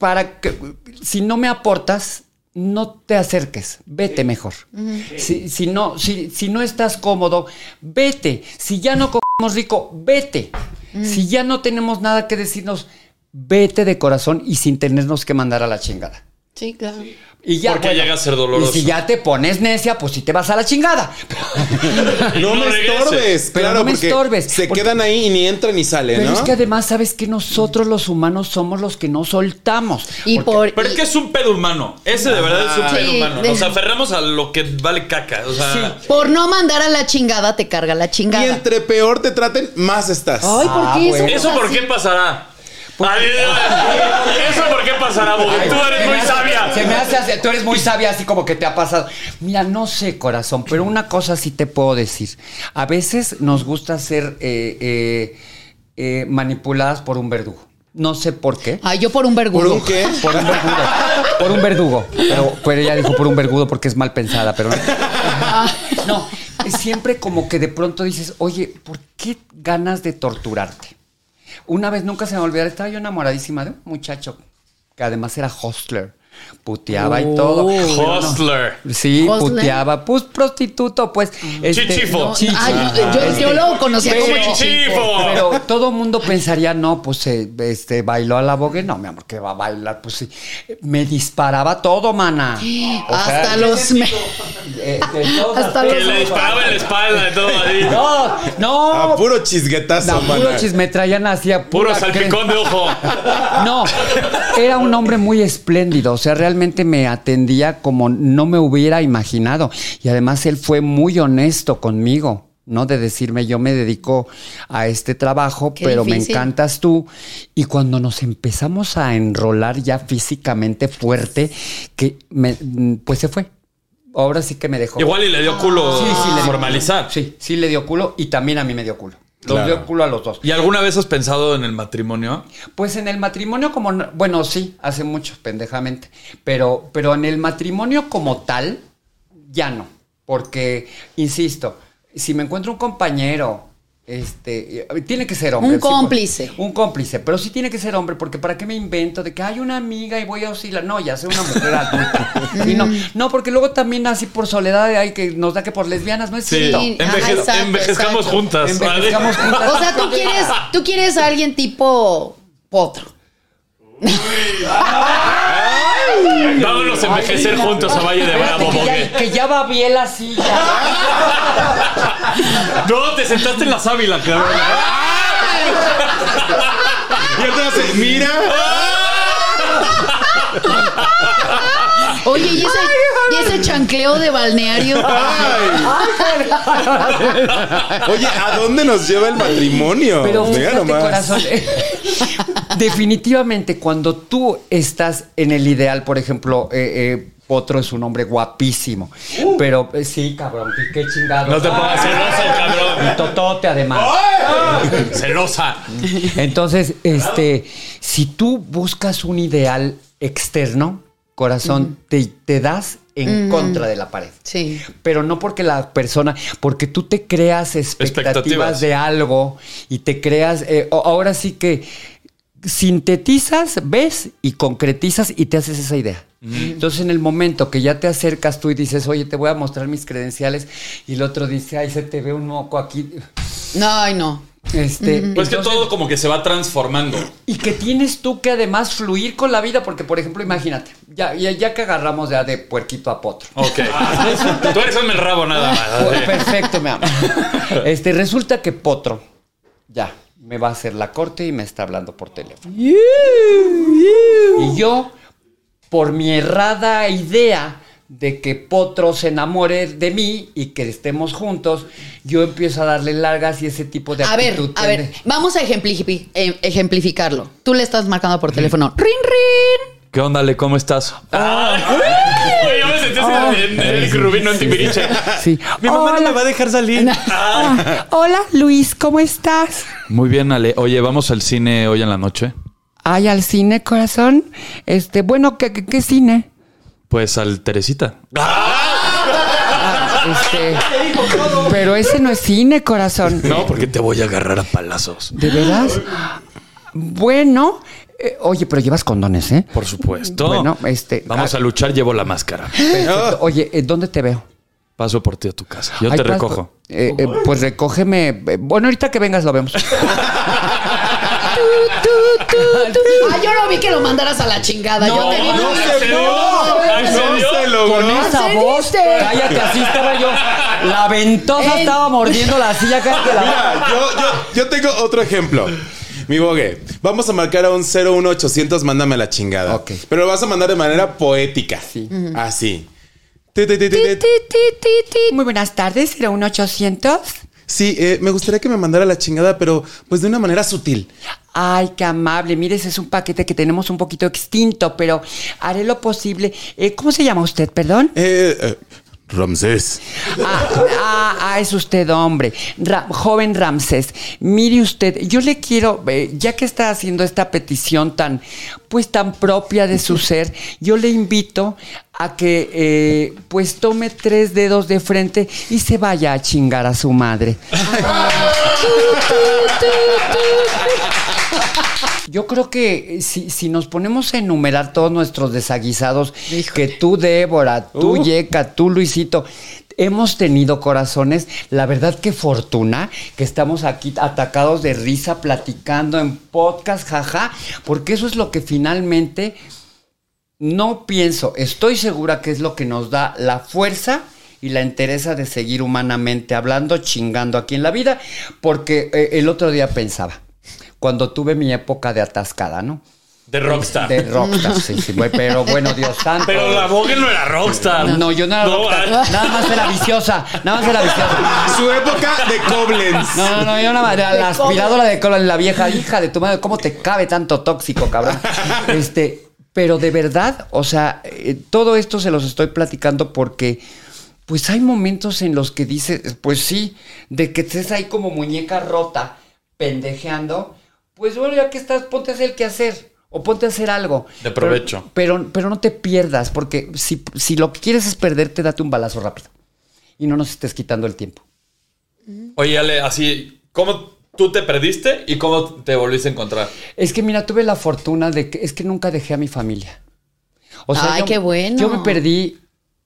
Para que si no me aportas, no te acerques, vete mejor. si, si no, si, si no estás cómodo, vete. Si ya no comemos rico, vete. Si ya no tenemos nada que decirnos, vete de corazón y sin tenernos que mandar a la chingada. Sí, claro. Y ya, Porque llega a ser doloroso. Y si ya te pones necia, pues si te vas a la chingada. [LAUGHS] No, No me regreses. estorbes, Pero claro, no me porque estorbes, se porque- quedan ahí y ni entran ni salen, Pero ¿no? es que además, ¿sabes que Nosotros los humanos somos los que no soltamos. Y Porque- por. Pero es que es un pedo humano. Ese de verdad es un pedo Sí, humano. Nos aferramos a lo que vale caca. O sea, Por no mandar a la chingada, te carga la Y chingada. entre peor te traten, más estás. Ay, ¿por Ah, qué bueno. eso? ¿eso por qué pasará? Ay, ¿Eso por qué pasará? Tú eres muy sabia. Se me hace así- tú eres muy sabia, así como que te ha pasado. Mira, no sé, corazón, pero una cosa sí te puedo decir. A veces nos gusta ser eh, eh, eh, manipuladas por un verdugo. No sé por qué. Ay, yo por un vergudo. ¿Por un qué? Por un verdugo. Por un verdugo. Pero, pero ella dijo por un vergudo porque es mal pensada, pero no. No, es siempre como que de pronto dices, oye, ¿por qué ganas de torturarte? Una vez nunca se me olvidará, estaba yo enamoradísima de un muchacho que además era hostler. Puteaba y todo. Pero no. Hostler. Sí, Hostler. puteaba. Pues prostituto, pues. Chichifo. no, chichi. Ay, yo, yo lo conocía como Pero- chichifo. Pero todo mundo pensaría, no, pues eh, este, bailó a la bogue. No, mi amor, que va a bailar. Pues sí. Me disparaba todo, mana. [GASPS] O sea, Hasta los. me- de [LAUGHS] hasta las Que los- le disparaba en la espalda y todo ahí. [LAUGHS] No, no. A puro chisguetazo, No, puro chisme, me traían así a Puro salpicón de ojo. [LAUGHS] No, era un hombre muy espléndido, o sea, realmente me atendía como no me hubiera imaginado. Y además él fue muy honesto conmigo, ¿no? De decirme, yo me dedico a este trabajo, Qué pero me encantas tú. Y cuando nos empezamos a enrolar ya físicamente fuerte, que me- pues se fue. Ahora sí que me dejó. Igual y le dio culo Sí, sí, le dio formalizar. Sí, sí le dio culo y también a mí me dio culo. Los Claro. dio culo a los dos. ¿Y alguna vez has pensado en el matrimonio? Pues en el matrimonio como... no- Bueno, sí, hace mucho, pendejamente. Pero, pero en el matrimonio como tal, ya no. Porque, insisto, si me encuentro un compañero... Este, tiene que ser hombre. Un sí, por- cómplice. un cómplice, pero sí tiene que ser hombre, porque ¿para qué me invento de que hay una amiga y voy a oscilar? No, ya soy una mujer adulta. [LAUGHS] No, no, porque luego también así por soledad hay que nos da que por lesbianas, no es Sí. cierto. Sí, Enveje- exacto, envejezcamos exacto. juntas. Envejezcamos ¿vale? juntas. O sea, tú quieres, tú quieres a alguien tipo potro. Vámonos a envejecer juntos a Valle de Bravo, que, ya, que ya va bien la silla. [LAUGHS] No, te sentaste en la sábila, cabrón. Y entonces, mira. Oye, ¿y ese, y ese chancleo de balneario? Oye, ¿a dónde nos lleva el matrimonio? Pero Mira fíjate, nomás. corazón, eh, definitivamente cuando tú estás en el ideal, por ejemplo, eh, eh, Potro es un hombre guapísimo, pero eh, sí, cabrón, qué chingado. No te pongas celoso, cabrón. Y totote además. Celosa. Entonces, este, si tú buscas un ideal externo, corazón, te, te das en contra de la pared. Sí. Pero no porque la persona, porque tú te creas expectativas, Expectativas. de algo y te creas, eh, ahora sí que sintetizas, ves y concretizas y te haces esa idea. Entonces en el momento que ya te acercas tú y dices, oye, te voy a mostrar mis credenciales y el otro dice, ay, se te ve un moco aquí. No, ay, no. Este, Pues que todo como que se va transformando. y que tienes tú que además fluir con la vida, porque por ejemplo, imagínate, ya, ya, ya que agarramos ya de puerquito a potro. Ok. [LAUGHS] [LAUGHS] Tú eres el rabo nada Pues, más. Perfecto, mi amor. [LAUGHS] Este, resulta que Potro ya me va a hacer la corte y me está hablando por teléfono. Y yo, por mi errada idea de que Potro se enamore de mí y que estemos juntos, yo empiezo a darle largas y ese tipo de A ver, a ver, vamos a ejemplifi- eh, ejemplificarlo. Tú le estás marcando por teléfono. ¡Rin, rin! ¿Qué onda, Le? ¿Cómo estás? Oye, sentí así en el Rubino en Timbiriche. Sí. Mi mamá no me va a dejar salir. Hola, Luis, ¿cómo estás? Muy bien, Ale. Oye, ¿vamos al cine hoy en la noche? Ay, al cine, corazón. Este, bueno, ¿qué, qué, qué cine? Pues al Teresita. Este, [LAUGHS] pero ese no es cine, corazón. No, porque te voy a agarrar a palazos. ¿De veras? Bueno, eh, oye, pero llevas condones, ¿eh? Por supuesto. Bueno, este, Vamos ah, a luchar, llevo la máscara. Perfecto. [LAUGHS] Oye, eh, ¿dónde te veo? Paso por ti a tu casa. Yo Ay, te recojo. eh, eh, pues recógeme. eh, Bueno, ahorita que vengas lo vemos. [LAUGHS] Ah, yo no vi que lo mandaras a la chingada. yo te vi no se. ¿En No se logró. Con esa voz, ¿Accediste? cállate, así estaba yo. La ventosa En- estaba mordiendo la silla, cállate la Mira, yo, yo, yo tengo otro ejemplo. Mi bogue, vamos a marcar a un 01800, mándame la chingada. Ok. Pero lo vas a mandar de manera poética. Sí. Así. Ti, ti, ti, ti, ti. Muy buenas tardes, 01800. Sí, eh, me gustaría que me mandara la chingada, pero pues de una manera sutil. Ay, qué amable. Mire, ese es un paquete que tenemos un poquito extinto, pero haré lo posible. Eh, ¿Cómo se llama usted, perdón? Eh, eh, Ramsés. Ah, ah, ah, es usted hombre. Ra- joven Ramsés, mire usted, yo le quiero, eh, ya que está haciendo esta petición tan, pues tan propia de su ser, yo le invito a que, eh, pues tome tres dedos de frente y se vaya a chingar a su madre. Yo creo que eh, si, si nos ponemos a enumerar todos nuestros desaguisados, que tú, Débora, tú, Uh. Yeka, tú, Luisito, hemos tenido corazones, la verdad que fortuna que estamos aquí atacados de risa, platicando en podcast, jaja, porque eso es lo que finalmente no pienso, estoy segura que es lo que nos da la fuerza y la entereza de seguir humanamente hablando, chingando aquí en la vida, porque eh, el otro día pensaba, cuando tuve mi época de atascada, ¿no? De Rockstar. De rockstar, sí, sí, güey, pero bueno, Dios santo. Pero la Vogue no era Rockstar. No, yo no era rockstar, ah, nada más era viciosa, nada más era viciosa. Su época de Koblenz. No, no, no, yo nada más, la, la aspiradora de cola, la vieja hija de tu madre, ¿cómo te cabe tanto tóxico, cabrón? Este, Pero de verdad, o sea, eh, todo esto se los estoy platicando porque pues hay momentos en los que dices, pues sí, de que estés ahí como muñeca rota, pendejeando, pues bueno, ya que estás, ponte a hacer el que hacer. O ponte a hacer algo. De provecho. Pero, pero, pero no te pierdas, porque si, si lo que quieres es perderte, date un balazo rápido. Y no nos estés quitando el tiempo. Oye, Ale, así, ¿cómo tú te perdiste y cómo te volviste a encontrar? Es que mira, tuve la fortuna de que es que nunca dejé a mi familia. O Ay, yo- qué bueno. Yo me perdí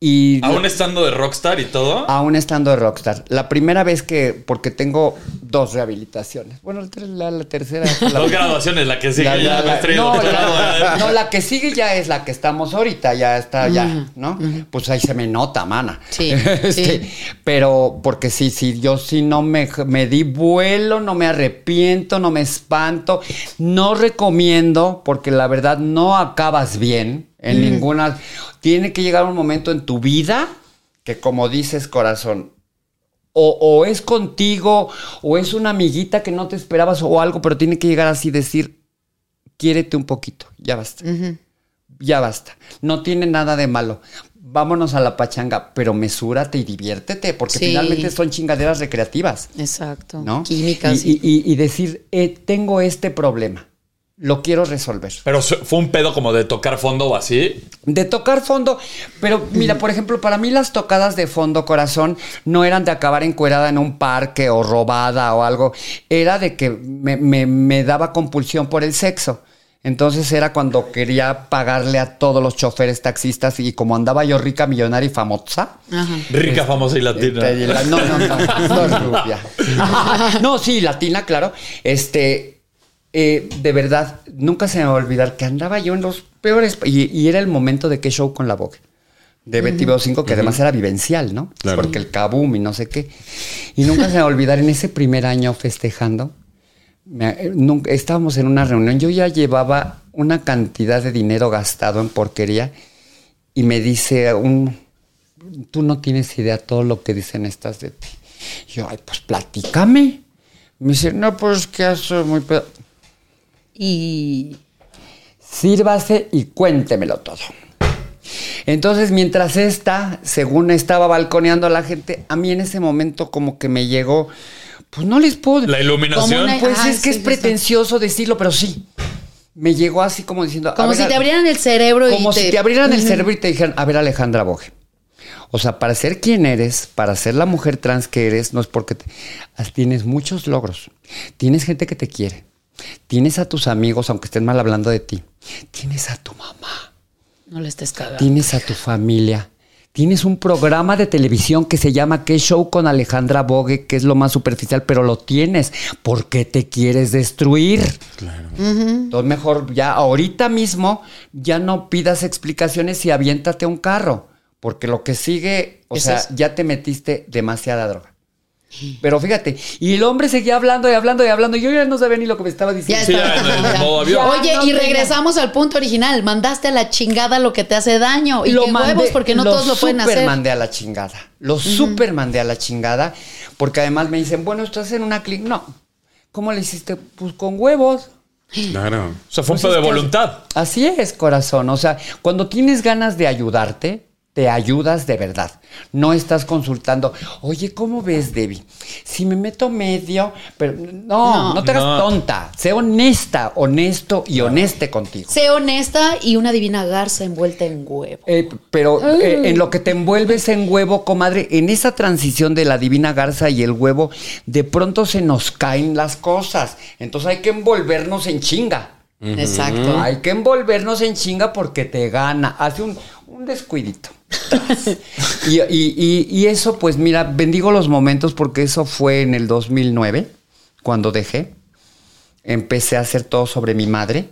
y Aún estando de rockstar y todo. aún estando de rockstar. La primera vez que, porque tengo dos rehabilitaciones. Bueno, la, la- tercera. la- [LAUGHS] Dos graduaciones, la que sigue la- ya la- no, [LAUGHS] no, la que sigue ya es la que estamos ahorita, ya está, ya, ¿no? Pues ahí se me nota, mana. Sí, [LAUGHS] Este, sí. Pero porque sí, sí, yo sí no me, me di vuelo, no me arrepiento, no me espanto. No recomiendo, porque la verdad no acabas bien en ninguna. Tiene que llegar un momento en tu vida que, como dices, corazón, o, o es contigo, o es una amiguita que no te esperabas o algo, pero tiene que llegar así decir, quiérete un poquito, ya basta. Ya basta. No tiene nada de malo. Vámonos a la pachanga, pero mesúrate y diviértete, porque Sí. finalmente son chingaderas recreativas, Exacto. ¿no? Químicas. Y, y- y- y decir, eh, tengo este problema, lo quiero resolver. Pero fue un pedo como de tocar fondo o así. De tocar fondo, pero mira, por ejemplo, para mí las tocadas de fondo corazón no eran de acabar encuerada en un parque o robada o algo, era de que me, me- me daba compulsión por el sexo. Entonces era cuando quería pagarle a todos los choferes taxistas y como andaba yo rica, millonaria y famosa. Ajá. Rica, famosa y latina. este, la- no, no, no, no es rubia. [LAUGHS] No, sí, latina, claro. Este, eh, de verdad, nunca se me va a olvidar que andaba yo en los peores. Y, y era el momento de qué show con la Vogue. De Betty Beo 5, que además era vivencial, ¿no? Claro. Porque el kaboom y no sé qué. Y nunca se me va a olvidar en ese primer año festejando. me- eh, nunca- estábamos en una reunión. Yo ya llevaba una cantidad de dinero gastado en porquería. Y me dice un. Tú no tienes idea todo lo que dicen estas de ti. Y yo, ay, pues platícame. Me dice, no, pues que eso muy pedo. Y. Sírvase y cuéntemelo todo. Entonces, mientras esta, según estaba balconeando a la gente, a mí en ese momento como que me llegó, pues no les puedo... La iluminación. Una- Pues Ah, es que sí, es pretencioso decirlo, pero sí. Me llegó así como diciendo... a Como ver, si a- te abrieran el cerebro y Como te... si te abrieran el cerebro y te dijeran, a ver Alejandra Boge. O sea, para ser quien eres, para ser la mujer trans que eres, no es porque te- tienes muchos logros. Tienes gente que te quiere. Tienes a tus amigos, aunque estén mal hablando de ti. Tienes a tu mamá. No le estés cagando. Tienes a tu familia. Tienes un programa de televisión que se llama ¿Qué show con Alejandra Bogue? Que es lo más superficial, pero lo tienes. ¿Por qué te quieres destruir? Claro. Entonces mejor ya ahorita mismo ya no pidas explicaciones y aviéntate a un carro. Porque lo que sigue, o Es sea, eso. ya te metiste demasiada droga. Pero fíjate, y el hombre seguía hablando y hablando y hablando. y Yo ya no sabía ni lo que me estaba Ya diciendo. Sí, ya, Ya. Oye, no y regresamos al punto original. Mandaste a la chingada lo que te hace daño. Y qué huevos, porque no lo todos lo pueden super hacer. mandé a la chingada. Lo super mandé a la chingada. Porque además me dicen, bueno, estás en una clic. No. ¿Cómo le hiciste? Pues con huevos. Claro. O sea, fue un Pues de voluntad. Así es, corazón. O sea, cuando tienes ganas de ayudarte, te ayudas de verdad. No estás consultando, oye, ¿cómo ves, Debbie? Si me meto medio, pero no, no, No. te hagas No. tonta. Sé honesta, honesto y honeste contigo. Sé honesta y una divina garza envuelta en huevo. Eh, pero eh, en lo que te envuelves en huevo, comadre, en esa transición de la divina garza y el huevo, de pronto se nos caen las cosas. Entonces hay que envolvernos en chinga. Exacto. Hay que envolvernos en chinga porque te gana. Hace un, un descuidito. [LAUGHS] y, y- y- y eso, pues mira, bendigo los momentos porque eso fue en el 2009, cuando dejé. Empecé a hacer todo sobre mi madre.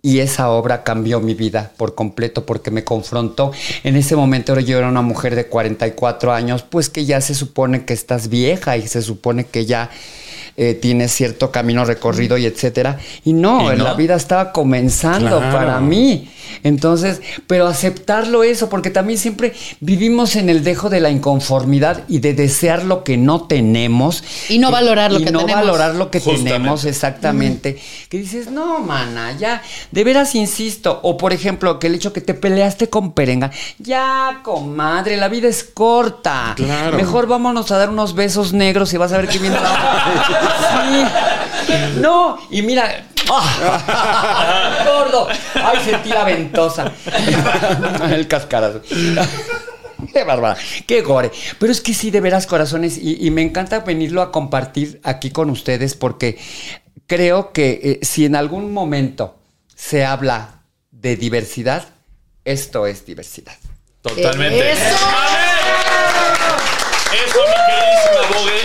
Y esa obra cambió mi vida por completo porque me confrontó. En ese momento yo era una mujer de 44 años, pues que ya se supone que estás vieja y se supone que ya eh, tienes cierto camino recorrido y etcétera. Y no, ¿Y no? la vida estaba comenzando Claro. para mí. Entonces, pero aceptarlo eso, porque también siempre vivimos en el dejo de la inconformidad y de desear lo que no tenemos. Y no valorar lo y que no tenemos. valorar lo que Justamente. tenemos exactamente. Que dices, no, mana, ya, de veras insisto. O por ejemplo, que el hecho que te peleaste con Perenga, ya, comadre, la vida es corta. Claro. Mejor vámonos a dar unos besos negros y vas a ver qué viene la [LAUGHS] Sí. No, y mira. ¡ah! ¡Gordo! ¡Ay, sentí la ventosa! el cascarazo. Qué bárbara, qué gore. Pero es que sí, de veras, corazones, y, y me encanta venirlo a compartir aquí con ustedes porque creo que eh, si en algún momento se habla de diversidad, esto es diversidad. Totalmente. ¡Eso! Eso, mi queridísima Bogue.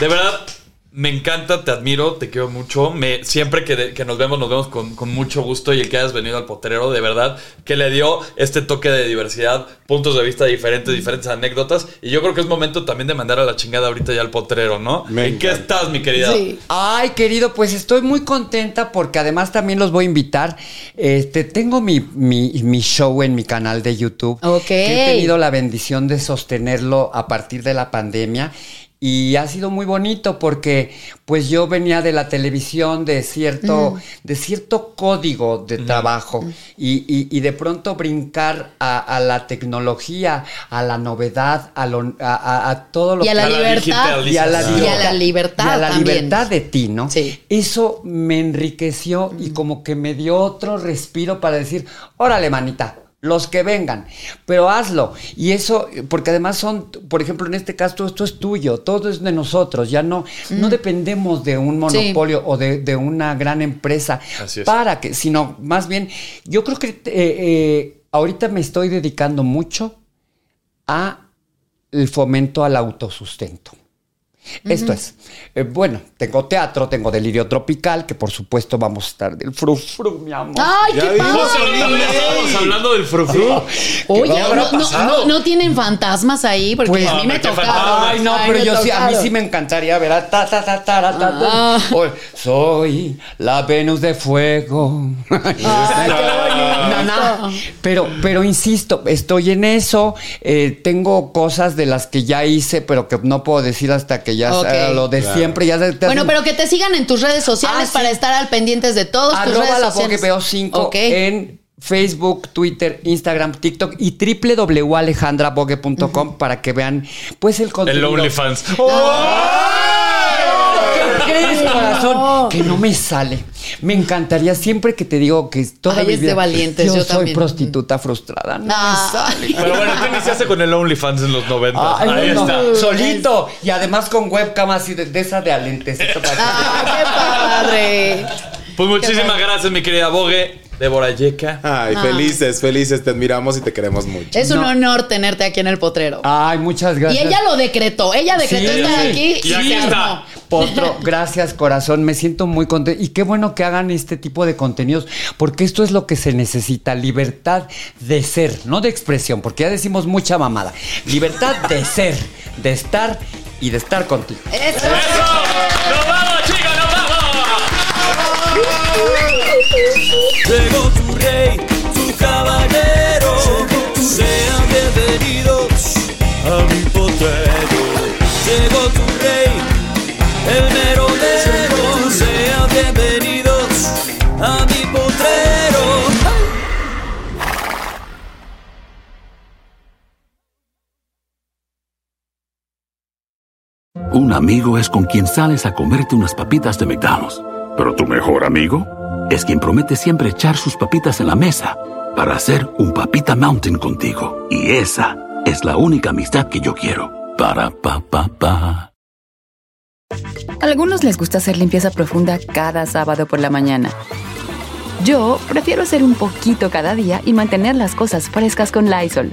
De verdad, me encanta, te admiro, te quiero mucho. Me, siempre que, de- que nos vemos, nos vemos con, con mucho gusto. Y el que hayas venido al potrero, de verdad, que le dio este toque de diversidad, puntos de vista diferentes, diferentes anécdotas. Y yo creo que es momento también de mandar a la chingada ahorita ya al potrero, ¿no? Me ¿En qué estás, mi querida? Sí. Ay, querido, pues estoy muy contenta porque además también los voy a invitar. Este, tengo mi, mi- mi show en mi canal de YouTube. Ok. Que he tenido la bendición de sostenerlo a partir de la pandemia. Y ha sido muy bonito porque pues yo venía de la televisión de cierto, de cierto código de trabajo y, y- y de pronto brincar a, a la tecnología, a la novedad, a, lo- a- a- a todo lo Y a la A la libertad. y a la, Y a la libertad y a la también. libertad de ti, ¿no? Sí. Eso me enriqueció y como que me dio otro respiro para decir, órale, manita. Los que vengan, pero hazlo. Y eso, porque además son, por ejemplo, en este caso, esto es tuyo, todo es de nosotros, ya no, no dependemos de un monopolio o de, de una gran empresa Así es. para que, sino más bien, yo creo que eh, eh, ahorita me estoy dedicando mucho a el fomento al autosustento. Esto es. eh, bueno, tengo teatro, tengo delirio tropical, que por supuesto vamos a estar del frufru, mi amor. ¡Ay, Ya qué padre! estábamos hablando del frufru. Oye, ¿Qué habrá no, no- pasado? no- no tienen fantasmas ahí? Porque Pues, a mí me tocaron. Ay, no, pero yo sí, a mí sí me encantaría ver a ta, ta, ta, ta, ta, ta, Ah. Soy la Venus de fuego. Ay. [LAUGHS] Pero, pero insisto, estoy en eso. eh, tengo cosas de las que ya hice, pero que no puedo decir hasta que ya Ok. sea lo de siempre. Ya te- te Bueno, hacen- pero que te sigan en tus redes sociales Ah, sí. para estar al pendientes de todos tus Arroba redes la sociales. Bogue 5 Ok. en Facebook, Twitter, Instagram, TikTok y www.alejandrabogue.com para que vean pues el El contenido. OnlyFans. ¿Qué crees, corazón? Que no me sale. Me encantaría siempre que te digo que toda Ay, mi es de vida valientes, yo, yo soy también. prostituta frustrada. No Ah. me sale. Pero bueno, tú iniciaste con el OnlyFans en los 90. Ay, Ahí no, está. Solito. Y además con webcam así de, de esa de alentecito para que- ¡Ah, qué padre! Pues muchísimas gracias, mi querida Bogue. Débora Yeca. Ay, felices, felices, te admiramos y te queremos mucho. Es un No. honor tenerte aquí en el potrero. Ay, muchas y gracias. ella lo decretó. Ella decretó Sí, estar sí. aquí Y aquí se está. armó. [LAUGHS] Potro, gracias corazón, me siento muy contento y qué bueno que hagan este tipo de contenidos, porque esto es lo que se necesita, libertad de ser, no de expresión, porque ya decimos mucha mamada, libertad de [LAUGHS] ser, de estar y de estar contigo. Eso. ¡Eso! ¡Nos vamos, chicos! ¡Nos vamos! [LAUGHS] Llegó tu rey, tu caballero. Sean bienvenidos a mi potrero. Llegó tu rey, el merodero. Sean bienvenidos a mi potrero. Un amigo es con quien sales a comerte unas papitas de McDonald's. Pero tu mejor amigo es quien promete siempre echar sus papitas en la mesa para hacer un papita mountain contigo. Y esa es la única amistad que yo quiero. Para pa pa pa. Algunos les gusta hacer limpieza profunda cada sábado por la mañana. Yo prefiero hacer un poquito cada día y mantener las cosas frescas con Lysol.